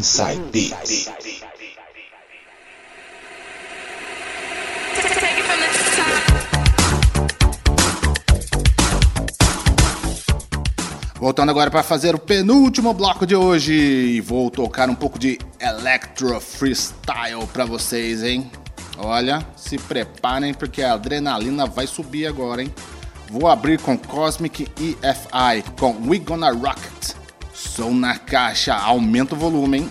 Inside Beats. Voltando agora para fazer o penúltimo bloco de hoje e vou tocar um pouco de electro freestyle para vocês, hein? Olha, se preparem porque a adrenalina vai subir agora, hein? Vou abrir com Cosmic EFI com We Gonna Rock It. Som na caixa, aumenta o volume, hein?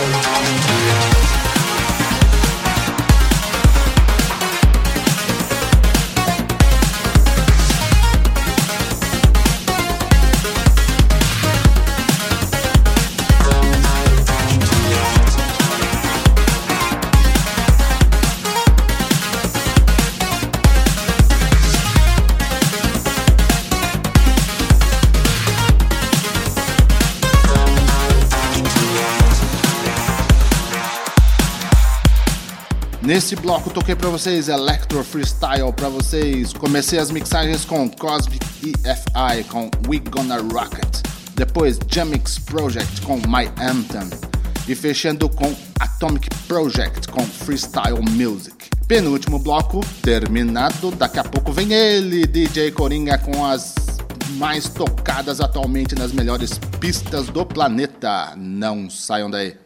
Bye. Nesse bloco toquei para vocês Electro Freestyle para vocês. Comecei as mixagens com Cosmic EFI com We Gonna Rock It. Depois Jamix Project com My Anthem. E fechando com Atomic Project com Freestyle Music. Penúltimo bloco terminado. Daqui a pouco vem ele, DJ Coringa, com as mais tocadas atualmente nas melhores pistas do planeta. Não saiam daí.